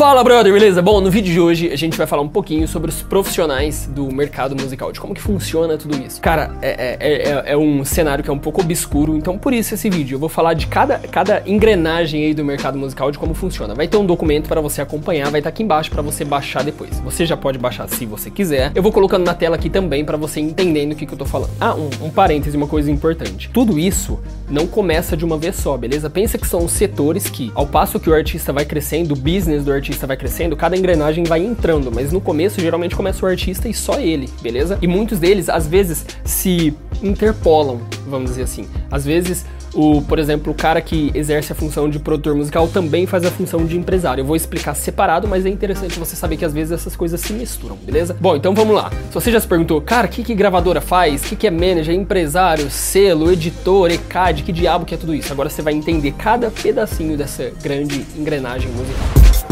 Fala, brother, beleza? Bom, no vídeo de hoje a gente vai falar um pouquinho sobre os profissionais do mercado musical, de como que funciona tudo isso. Cara, é, é, é, é um cenário que é um pouco obscuro, então por isso esse vídeo. Eu vou falar de cada, cada engrenagem aí do mercado musical, de como funciona. Vai ter um documento para você acompanhar, vai estar tá aqui embaixo para você baixar depois. Você já pode baixar se você quiser. Eu vou colocando na tela aqui também para você entendendo o que, que eu tô falando. Ah, um, um parêntese, uma coisa importante. Tudo isso não começa de uma vez só, beleza? Pensa que são setores que, ao passo que o artista vai crescendo, o business do do artista vai crescendo, cada engrenagem vai entrando, mas no começo geralmente começa o artista e só ele, beleza? E muitos deles às vezes se interpolam, vamos dizer assim. Às vezes o, por exemplo, o cara que exerce a função de produtor musical também faz a função de empresário. Eu vou explicar separado, mas é interessante você saber que às vezes essas coisas se misturam, beleza? Bom, então vamos lá. Se você já se perguntou, cara, o que, que gravadora faz? O que, que é manager, empresário, selo, editor, ECAD, que diabo que é tudo isso? Agora você vai entender cada pedacinho dessa grande engrenagem musical.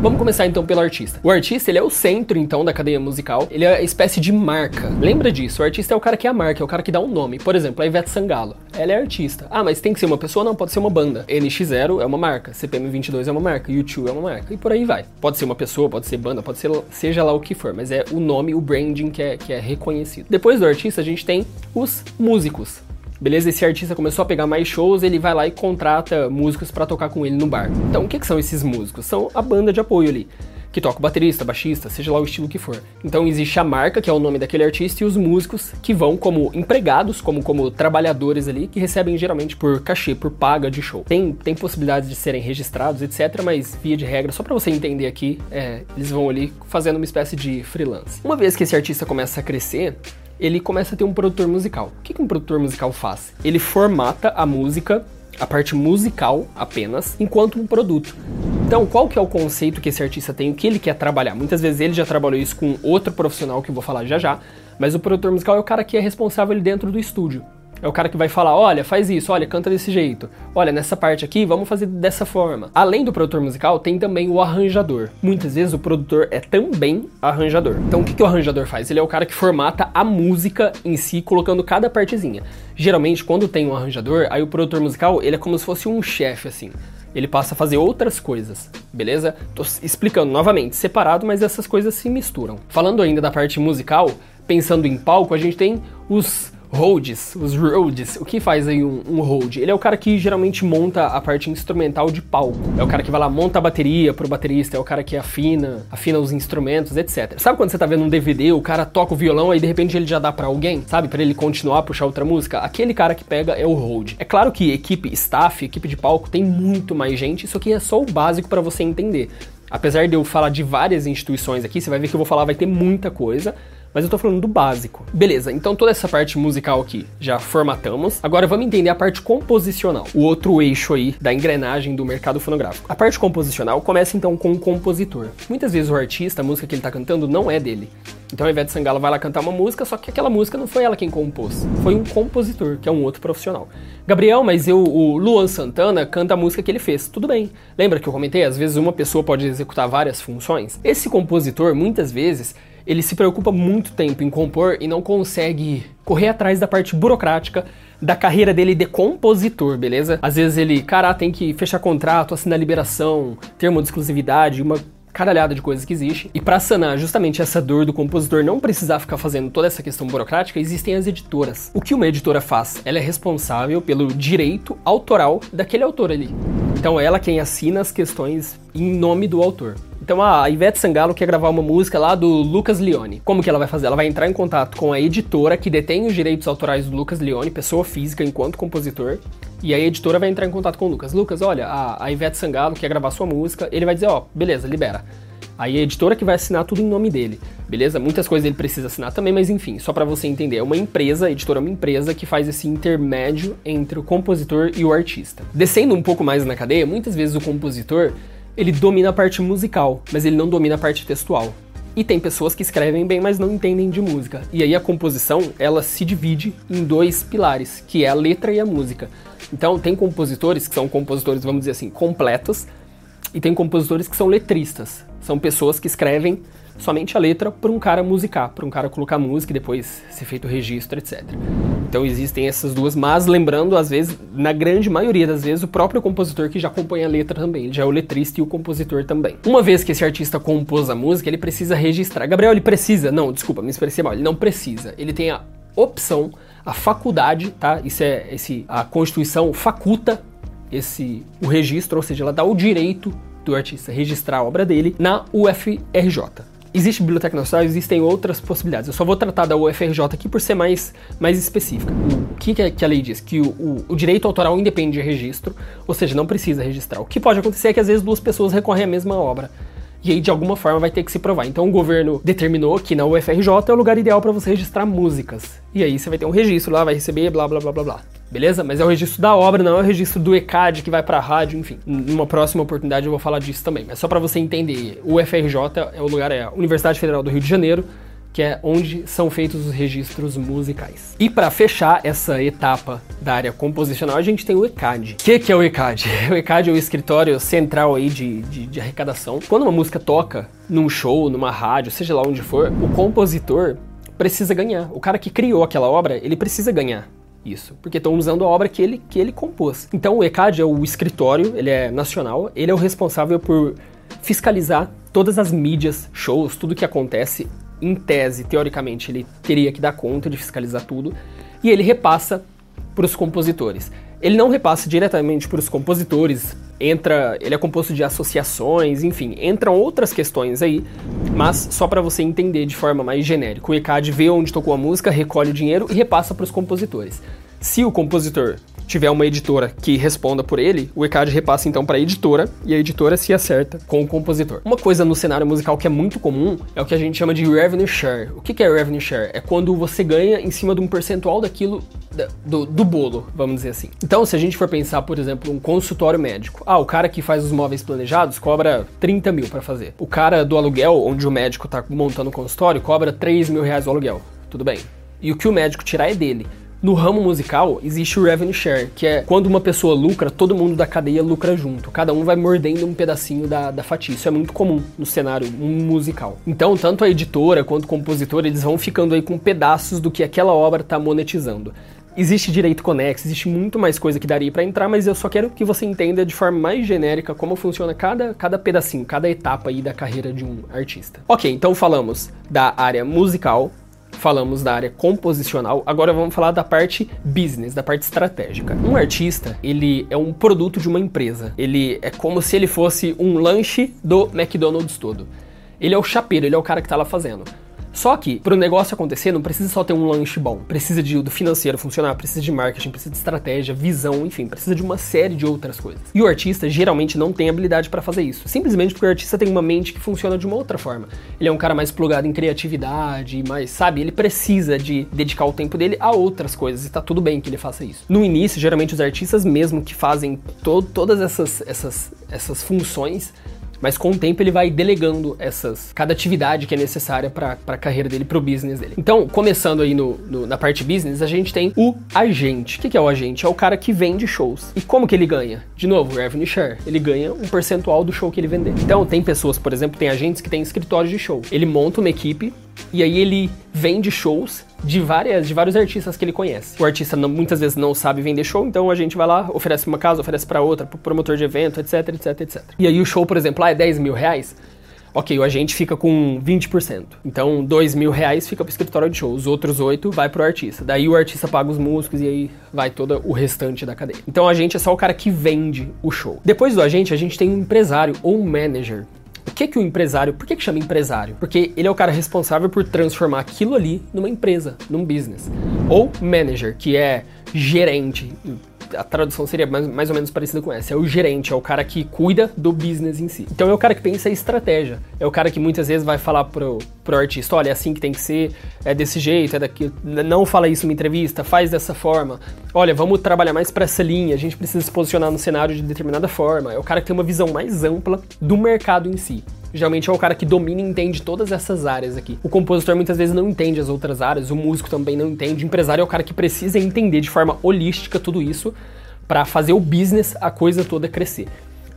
Vamos começar então pelo artista. O artista, ele é o centro então da cadeia musical, ele é a espécie de marca. Lembra disso? O artista é o cara que é a marca, é o cara que dá um nome. Por exemplo, a Ivete Sangalo. Ela é artista. Ah, mas tem que ser uma pessoa? Não, pode ser uma banda. NX0 é uma marca, CPM22 é uma marca, U2 é uma marca e por aí vai. Pode ser uma pessoa, pode ser banda, pode ser seja lá o que for, mas é o nome, o branding que é, que é reconhecido. Depois do artista, a gente tem os músicos. Beleza? Esse artista começou a pegar mais shows, ele vai lá e contrata músicos para tocar com ele no bar. Então, o que, que são esses músicos? São a banda de apoio ali que toca o baterista, baixista, seja lá o estilo que for. Então existe a marca, que é o nome daquele artista, e os músicos que vão como empregados, como, como trabalhadores ali, que recebem geralmente por cachê, por paga de show. Tem, tem possibilidades de serem registrados, etc., mas via de regra, só para você entender aqui, é, eles vão ali fazendo uma espécie de freelance. Uma vez que esse artista começa a crescer, ele começa a ter um produtor musical. O que, que um produtor musical faz? Ele formata a música, a parte musical apenas, enquanto um produto. Então, qual que é o conceito que esse artista tem, o que ele quer trabalhar? Muitas vezes ele já trabalhou isso com outro profissional que eu vou falar já já, mas o produtor musical é o cara que é responsável dentro do estúdio. É o cara que vai falar, olha, faz isso, olha, canta desse jeito. Olha, nessa parte aqui, vamos fazer dessa forma. Além do produtor musical, tem também o arranjador. Muitas vezes o produtor é também arranjador. Então o que, que o arranjador faz? Ele é o cara que formata a música em si, colocando cada partezinha. Geralmente, quando tem um arranjador, aí o produtor musical, ele é como se fosse um chefe, assim ele passa a fazer outras coisas, beleza? Tô explicando novamente, separado, mas essas coisas se misturam. Falando ainda da parte musical, pensando em palco, a gente tem os Rhodes, os Rhodes, o que faz aí um, um Rhode? Ele é o cara que geralmente monta a parte instrumental de palco. É o cara que vai lá, monta a bateria pro baterista, é o cara que afina, afina os instrumentos, etc. Sabe quando você tá vendo um DVD, o cara toca o violão e de repente ele já dá para alguém, sabe? para ele continuar a puxar outra música? Aquele cara que pega é o Rhode. É claro que equipe staff, equipe de palco tem muito mais gente, isso aqui é só o básico para você entender. Apesar de eu falar de várias instituições aqui, você vai ver que eu vou falar, vai ter muita coisa mas eu tô falando do básico. Beleza, então toda essa parte musical aqui já formatamos. Agora vamos entender a parte composicional, o outro eixo aí da engrenagem do mercado fonográfico. A parte composicional começa então com o compositor. Muitas vezes o artista, a música que ele tá cantando não é dele. Então invés de Sangalo vai lá cantar uma música, só que aquela música não foi ela quem compôs, foi um compositor, que é um outro profissional. Gabriel, mas eu, o Luan Santana canta a música que ele fez. Tudo bem. Lembra que eu comentei? Às vezes uma pessoa pode executar várias funções. Esse compositor, muitas vezes, ele se preocupa muito tempo em compor e não consegue correr atrás da parte burocrática da carreira dele de compositor, beleza? Às vezes ele, cara, tem que fechar contrato, assinar liberação, termo de exclusividade, uma caralhada de coisas que existe. E para sanar justamente essa dor do compositor não precisar ficar fazendo toda essa questão burocrática, existem as editoras. O que uma editora faz? Ela é responsável pelo direito autoral daquele autor ali. Então ela quem assina as questões em nome do autor. Então a Ivete Sangalo quer gravar uma música lá do Lucas Leone. Como que ela vai fazer? Ela vai entrar em contato com a editora que detém os direitos autorais do Lucas Leone, pessoa física enquanto compositor. E aí a editora vai entrar em contato com o Lucas. Lucas, olha, a, Ivete Sangalo quer gravar sua música. Ele vai dizer, ó, oh, beleza, libera. Aí a editora que vai assinar tudo em nome dele, beleza? Muitas coisas ele precisa assinar também, mas enfim, só para você entender, é uma empresa, a editora é uma empresa que faz esse intermédio entre o compositor e o artista. Descendo um pouco mais na cadeia, muitas vezes o compositor ele domina a parte musical, mas ele não domina a parte textual. E tem pessoas que escrevem bem, mas não entendem de música. E aí a composição, ela se divide em dois pilares, que é a letra e a música. Então tem compositores que são compositores, vamos dizer assim, completos, e tem compositores que são letristas. São pessoas que escrevem somente a letra para um cara musicar, para um cara colocar música e depois ser feito o registro, etc. Então existem essas duas, mas lembrando, às vezes, na grande maioria das vezes, o próprio compositor que já acompanha a letra também. Ele já é o letrista e o compositor também. Uma vez que esse artista compôs a música, ele precisa registrar. Gabriel, ele precisa? Não, desculpa, me expressei mal. Ele não precisa. Ele tem a opção, a faculdade, tá? Isso é esse a Constituição faculta esse o registro, ou seja, ela dá o direito do artista registrar a obra dele na UFRJ. Existe biblioteca nacional, existem outras possibilidades. Eu só vou tratar da UFRJ aqui por ser mais, mais específica. O que, que a lei diz? Que o, o, o, direito autoral independe de registro, ou seja, não precisa registrar. O que pode acontecer é que às vezes duas pessoas recorrem à mesma obra. E aí, de alguma forma, vai ter que se provar. Então, o governo determinou que na UFRJ é o lugar ideal para você registrar músicas. E aí, você vai ter um registro lá, vai receber, blá, blá, blá, blá, blá. Beleza? Mas é o registro da obra, não é o registro do ECAD que vai para a rádio, enfim. Numa próxima oportunidade eu vou falar disso também. Mas só para você entender, o UFRJ é o lugar, é a Universidade Federal do Rio de Janeiro, que é onde são feitos os registros musicais. E para fechar essa etapa da área composicional, a gente tem o ECAD. O que, que, é o ECAD? O ECAD é o escritório central aí de, de, de arrecadação. Quando uma música toca num show, numa rádio, seja lá onde for, o compositor precisa ganhar. O cara que criou aquela obra, ele precisa ganhar isso, porque estão usando a obra que ele, que ele compôs. Então o ECAD é o escritório, ele é nacional, ele é o responsável por fiscalizar todas as mídias, shows, tudo que acontece em tese, teoricamente, ele teria que dar conta de fiscalizar tudo, e ele repassa para os compositores. Ele não repassa diretamente para os compositores, entra, ele é composto de associações, enfim, entram outras questões aí, mas só para você entender de forma mais genérica. O ECAD vê onde tocou a música, recolhe o dinheiro e repassa para os compositores. Se o compositor tiver uma editora que responda por ele, o ECAD repassa então para a editora e a editora se acerta com o compositor. Uma coisa no cenário musical que é muito comum é o que a gente chama de revenue share. O que é revenue share? É quando você ganha em cima de um percentual daquilo do, do, bolo, vamos dizer assim. Então, se a gente for pensar, por exemplo, um consultório médico, ah, o cara que faz os móveis planejados cobra 30 mil para fazer. O cara do aluguel, onde o médico está montando o consultório, cobra 3 mil reais o aluguel. Tudo bem. E o que o médico tirar é dele. No ramo musical, existe o revenue share, que é quando uma pessoa lucra, todo mundo da cadeia lucra junto. Cada um vai mordendo um pedacinho da, da fatia. Isso é muito comum no cenário musical. Então, tanto a editora quanto o compositor, eles vão ficando aí com pedaços do que aquela obra está monetizando. Existe direito conexo, existe muito mais coisa que daria para entrar, mas eu só quero que você entenda de forma mais genérica como funciona cada, cada pedacinho, cada etapa aí da carreira de um artista. Ok, então falamos da área musical, falamos da área composicional, agora vamos falar da parte business, da parte estratégica. Um artista, ele é um produto de uma empresa. Ele é como se ele fosse um lanche do McDonald's todo. Ele é o chapeiro, ele é o cara que tá lá fazendo. Só que, para o negócio acontecer, não precisa só ter um lanche bom. Precisa de, do financeiro funcionar, precisa de marketing, precisa de estratégia, visão, enfim, precisa de uma série de outras coisas. E o artista geralmente não tem habilidade para fazer isso. Simplesmente porque o artista tem uma mente que funciona de uma outra forma. Ele é um cara mais plugado em criatividade, mais, sabe, ele precisa de dedicar o tempo dele a outras coisas e tá tudo bem que ele faça isso. No início, geralmente os artistas mesmo que fazem to todas essas, essas, essas funções mas com o tempo ele vai delegando essas cada atividade que é necessária para a carreira dele, para o business dele. Então, começando aí no, no, na parte business, a gente tem o agente. O que, que é o agente? É o cara que vende shows. E como que ele ganha? De novo, revenue share. Ele ganha um percentual do show que ele vender. Então, tem pessoas, por exemplo, tem agentes que têm escritórios de show. Ele monta uma equipe e aí ele vende shows de várias de vários artistas que ele conhece. O artista não, muitas vezes não sabe vender show, então a gente vai lá, oferece uma casa, oferece para outra, pro promotor de evento, etc, etc, etc. E aí o show, por exemplo, lá é 10 mil reais. Ok, o agente fica com 20%. Então, 2 mil reais fica pro escritório de show. Os outros 8 vai pro artista. Daí o artista paga os músicos e aí vai todo o restante da cadeia. Então, o agente é só o cara que vende o show. Depois do agente, a gente tem um empresário ou um manager. Que que o empresário, por que que chama empresário? Porque ele é o cara responsável por transformar aquilo ali numa empresa, num business. Ou manager, que é gerente, a tradução seria mais, mais ou menos parecida com essa. É o gerente, é o cara que cuida do business em si. Então é o cara que pensa em estratégia. É o cara que muitas vezes vai falar pro, pro artista, olha, é assim que tem que ser, é desse jeito, é daqui. Não fala isso numa entrevista, faz dessa forma. Olha, vamos trabalhar mais para essa linha, a gente precisa se posicionar no cenário de determinada forma. É o cara que tem uma visão mais ampla do mercado em si. Geralmente é o cara que domina e entende todas essas áreas aqui. O compositor muitas vezes não entende as outras áreas, o músico também não entende, o empresário é o cara que precisa entender de forma holística tudo isso para fazer o business, a coisa toda crescer.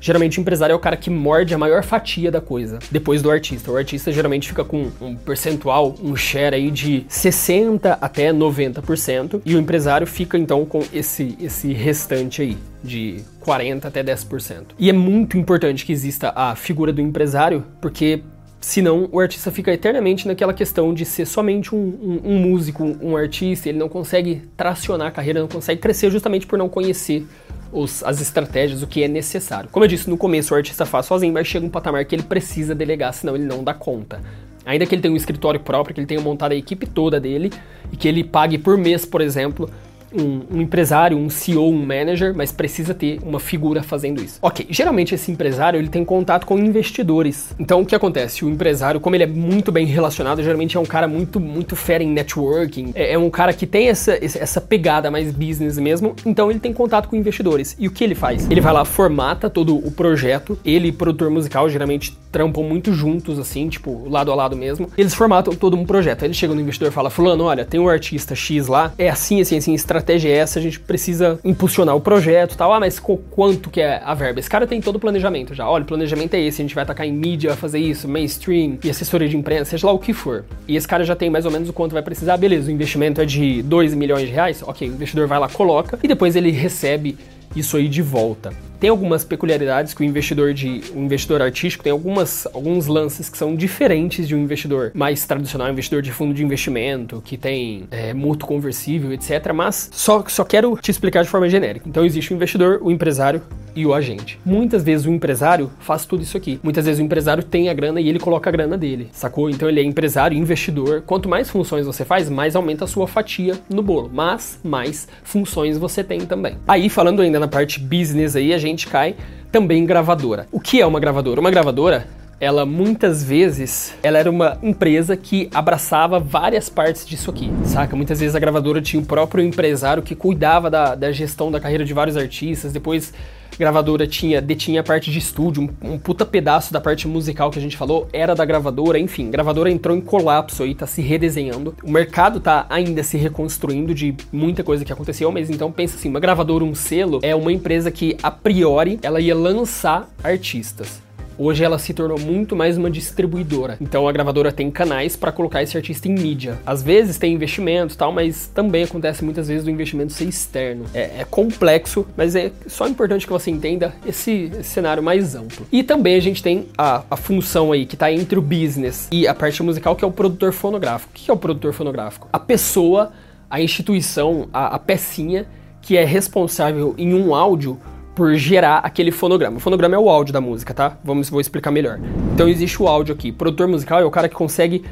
Geralmente o empresário é o cara que morde a maior fatia da coisa, depois do artista. O artista geralmente fica com um percentual, um share aí de 60 até 90%, e o empresário fica então com esse esse restante aí de 40 até 10%. E é muito importante que exista a figura do empresário, porque Senão, o artista fica eternamente naquela questão de ser somente um, um, um músico, um, artista, ele não consegue tracionar a carreira, não consegue crescer justamente por não conhecer os, as estratégias, o que é necessário. Como eu disse no começo, o artista faz sozinho, mas chega um patamar que ele precisa delegar, senão ele não dá conta. Ainda que ele tenha um escritório próprio, que ele tenha montado a equipe toda dele e que ele pague por mês, por exemplo, um, um, empresário, um CEO, um manager, mas precisa ter uma figura fazendo isso. Ok, geralmente esse empresário ele tem contato com investidores. Então o que acontece? O empresário, como ele é muito bem relacionado, geralmente é um cara muito muito fera em networking, é, é um cara que tem essa, essa pegada mais business mesmo, então ele tem contato com investidores. E o que ele faz? Ele vai lá, formata todo o projeto, ele produtor musical geralmente trampam muito juntos, assim, tipo, lado a lado mesmo. Eles formatam todo um projeto. Aí ele chega no investidor e fala: Fulano, olha, tem um artista X lá, é assim, assim, assim, estratégia é essa, a gente precisa impulsionar o projeto tal. Ah, mas quanto que é a verba? Esse cara tem todo o planejamento já. Olha, o planejamento é esse, a gente vai atacar em mídia, fazer isso, mainstream e assessoria de imprensa, seja lá o que for. E esse cara já tem mais ou menos o quanto vai precisar. Beleza, o investimento é de 2 milhões de reais. Ok, o investidor vai lá, coloca e depois ele recebe isso aí de volta. Tem algumas peculiaridades que o investidor de um investidor artístico tem algumas alguns lances que são diferentes de um investidor mais tradicional, investidor de fundo de investimento, que tem é, mútuo conversível, etc. Mas só, só quero te explicar de forma genérica. Então existe o investidor, o empresário e o agente. Muitas vezes o empresário faz tudo isso aqui. Muitas vezes o empresário tem a grana e ele coloca a grana dele, sacou? Então ele é empresário, investidor. Quanto mais funções você faz, mais aumenta a sua fatia no bolo. Mas mais funções você tem também. Aí falando ainda na parte business aí, a gente gente cai também gravadora. O que é uma gravadora? Uma gravadora ela muitas vezes ela era uma empresa que abraçava várias partes disso aqui, saca? Muitas vezes a gravadora tinha o próprio empresário que cuidava da, da gestão da carreira de vários artistas, depois gravadora tinha detinha a parte de estúdio, um, um, puta pedaço da parte musical que a gente falou era da gravadora, enfim, gravadora entrou em colapso aí, tá se redesenhando. O mercado tá ainda se reconstruindo de muita coisa que aconteceu, mas então pensa assim, uma gravadora, um selo é uma empresa que a priori ela ia lançar artistas. Hoje ela se tornou muito mais uma distribuidora. Então a gravadora tem canais para colocar esse artista em mídia. Às vezes tem investimentos tal, mas também acontece muitas vezes do investimento ser externo. É, é complexo, mas é só importante que você entenda esse, esse, cenário mais amplo. E também a gente tem a, a função aí que está entre o business e a parte musical, que é o produtor fonográfico. O que é o produtor fonográfico? A pessoa, a instituição, a, a pecinha que é responsável em um áudio por gerar aquele fonograma. O fonograma é o áudio da música, tá? Vamos, vou explicar melhor. Então existe o áudio aqui. O produtor musical é o cara que consegue,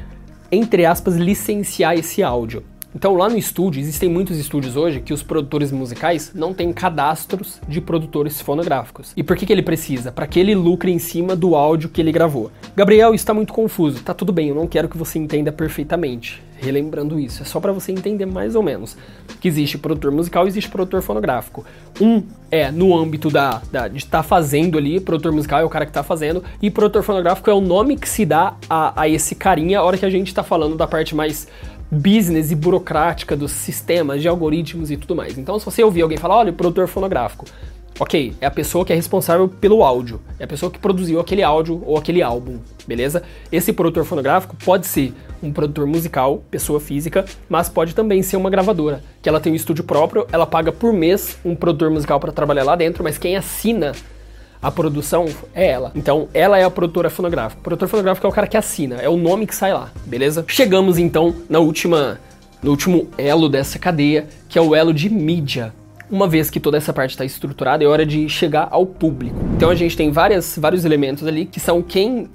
entre aspas, licenciar esse áudio. Então lá no estúdio, existem muitos estúdios hoje que os produtores musicais não têm cadastros de produtores fonográficos. E por que, que ele precisa? Para que ele lucre em cima do áudio que ele gravou. Gabriel, está muito confuso. Tá tudo bem, eu não quero que você entenda perfeitamente. Relembrando isso, é só para você entender mais ou menos que existe produtor musical e existe produtor fonográfico. Um é no âmbito da, da de estar tá fazendo ali, produtor musical é o cara que está fazendo, e produtor fonográfico é o nome que se dá a, a esse carinha a hora que a gente está falando da parte mais business e burocrática dos sistemas, de algoritmos e tudo mais. Então, se você ouvir alguém falar, olha, produtor fonográfico, ok, é a pessoa que é responsável pelo áudio, é a pessoa que produziu aquele áudio ou aquele álbum, beleza? Esse produtor fonográfico pode ser um produtor musical, pessoa física, mas pode também ser uma gravadora, que ela tem um estúdio próprio, ela paga por mês um produtor musical para trabalhar lá dentro, mas quem assina a produção é ela. Então, ela é a produtora fonográfica. O produtor fonográfico é o cara que assina, é o nome que sai lá, beleza? Chegamos então na última no último elo dessa cadeia, que é o elo de mídia. Uma vez que toda essa parte está estruturada, é hora de chegar ao público. Então a gente tem várias, vários elementos ali que são quem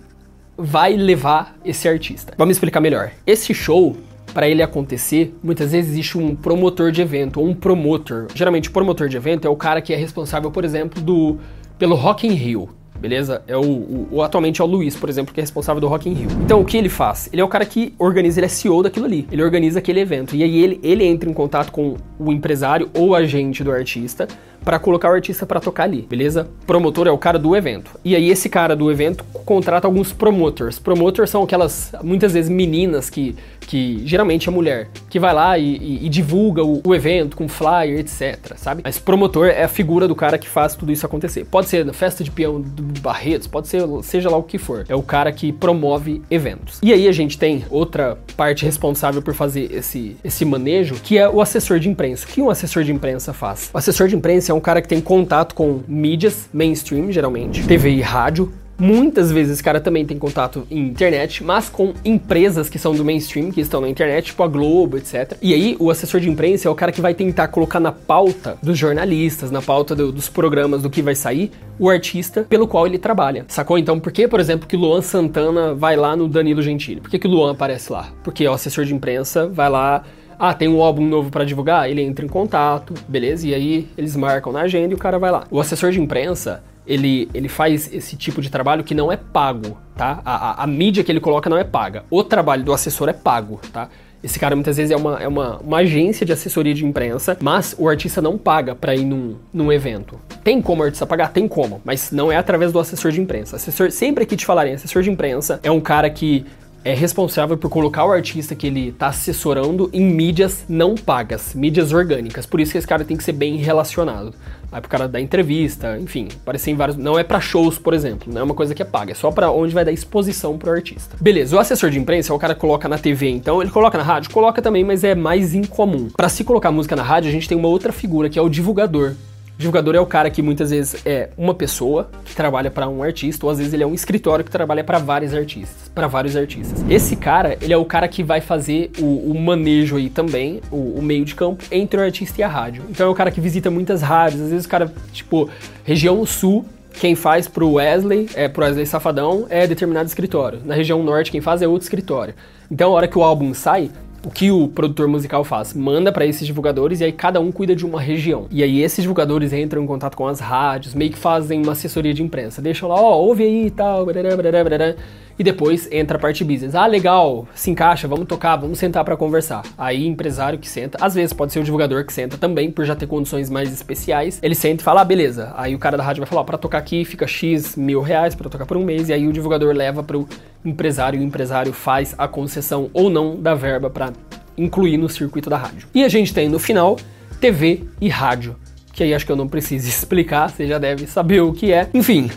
vai levar esse artista. Vamos explicar melhor. Esse show para ele acontecer, muitas vezes existe um promotor de evento ou um promotor. Geralmente, o promotor de evento é o cara que é responsável, por exemplo, do pelo Rock in Rio. Beleza? É o, o, o, atualmente é o Luiz, por exemplo, que é responsável do Rock in Rio. Então, o que ele faz? Ele é o cara que organiza, ele é CEO daquilo ali. Ele organiza aquele evento. E aí ele, ele entra em contato com o empresário ou agente do artista para colocar o artista para tocar ali, beleza? Promotor é o cara do evento. E aí esse cara do evento contrata alguns promoters. Promoters são aquelas muitas vezes meninas que que geralmente é mulher, que vai lá e, e, e divulga o, o, evento com flyer, etc, sabe? Mas promotor é a figura do cara que faz tudo isso acontecer. Pode ser na festa de peão de Barretos, pode ser seja lá o que for. É o cara que promove eventos. E aí a gente tem outra parte responsável por fazer esse, esse manejo, que é o assessor de imprensa. O que um assessor de imprensa faz? O assessor de imprensa é um cara que tem contato com mídias mainstream, geralmente, TV e rádio, Muitas vezes esse cara também tem contato em internet, mas com empresas que são do mainstream, que estão na internet, tipo a Globo, etc. E aí o assessor de imprensa é o cara que vai tentar colocar na pauta dos jornalistas, na pauta do, dos programas, do que vai sair, o artista pelo qual ele trabalha. Sacou? Então, por que, por exemplo, que Luan Santana vai lá no Danilo Gentili? Por que, que Luan aparece lá? Porque o assessor de imprensa vai lá ah, tem um álbum novo para divulgar? Ele entra em contato, beleza? E aí eles marcam na agenda e o cara vai lá. O assessor de imprensa, ele, ele faz esse tipo de trabalho que não é pago, tá? A, a, a, mídia que ele coloca não é paga. O trabalho do assessor é pago, tá? Esse cara muitas vezes é uma, é uma, uma agência de assessoria de imprensa, mas o artista não paga para ir num, num evento. Tem como o artista pagar? Tem como, mas não é através do assessor de imprensa. Assessor, sempre que te falarem assessor de imprensa, é um cara que é responsável por colocar o artista que ele está assessorando em mídias não pagas, mídias orgânicas. Por isso que esse cara tem que ser bem relacionado. Aí pro cara dar entrevista, enfim, aparecer em vários. Não é para shows, por exemplo, não é uma coisa que é paga, é só para onde vai dar exposição pro artista. Beleza, o assessor de imprensa é o cara que coloca na TV, então ele coloca na rádio, coloca também, mas é mais incomum. Para se colocar música na rádio, a gente tem uma outra figura que é o divulgador. Divulgador é o cara que muitas vezes é uma pessoa que trabalha para um artista, ou às vezes ele é um escritório que trabalha para vários artistas, para vários artistas. Esse cara, ele é o cara que vai fazer o, o manejo aí também, o, o, meio de campo entre o artista e a rádio. Então é o cara que visita muitas rádios, às vezes o cara, tipo, região sul, quem faz pro Wesley, é pro Wesley Safadão, é determinado escritório. Na região norte, quem faz é outro escritório. Então, a hora que o álbum sai, o que o produtor musical faz? Manda para esses divulgadores e aí cada um cuida de uma região. E aí esses divulgadores entram em contato com as rádios, meio que fazem uma assessoria de imprensa. Deixam lá, ó, oh, ouve aí e tal, blá, blá, blá, e depois entra a parte business. Ah, legal, se encaixa, vamos tocar, vamos sentar para conversar. Aí empresário que senta, às vezes pode ser o divulgador que senta também, por já ter condições mais especiais. Ele senta e fala, ah, beleza. Aí o cara da rádio vai falar, para tocar aqui fica X mil reais para tocar por um mês, e aí o divulgador leva pro empresário e o empresário faz a concessão ou não da verba para incluir no circuito da rádio. E a gente tem no final TV e rádio, que aí acho que eu não preciso explicar, você já deve saber o que é. Enfim,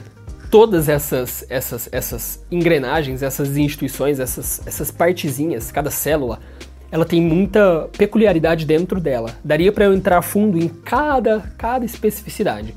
todas essas, essas, essas engrenagens, essas instituições, essas, essas partezinhas, cada célula, ela tem muita peculiaridade dentro dela. Daria para eu entrar fundo em cada, cada especificidade.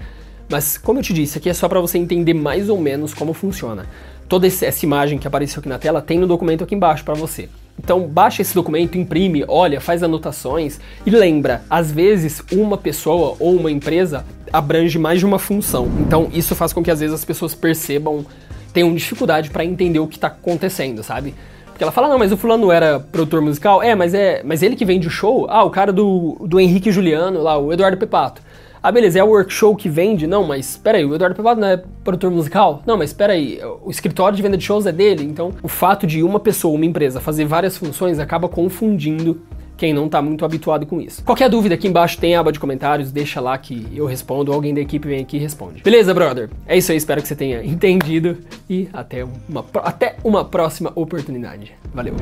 Mas, como eu te disse, aqui é só para você entender mais ou menos como funciona. Toda essa imagem que apareceu aqui na tela tem no documento aqui embaixo para você. Então baixa esse documento, imprime, olha, faz anotações e lembra, às vezes uma pessoa ou uma empresa abrange mais de uma função. Então isso faz com que às vezes as pessoas percebam, tenham dificuldade para entender o que está acontecendo, sabe? Porque ela fala, não, mas o fulano era produtor musical? É, mas é, mas ele que vende o show? Ah, o cara do, do Henrique Juliano lá, o Eduardo Pepato. Ah, beleza, é o workshop que vende? Não, mas espera aí, o Eduardo Pevado não é produtor musical? Não, mas espera aí, o escritório de venda de shows é dele. Então, o fato de uma pessoa, uma empresa, fazer várias funções acaba confundindo quem não está muito habituado com isso. Qualquer dúvida aqui embaixo tem a aba de comentários, deixa lá que eu respondo, alguém da equipe vem aqui e responde. Beleza, brother? É isso aí, espero que você tenha entendido e até uma, até uma próxima oportunidade. Valeu!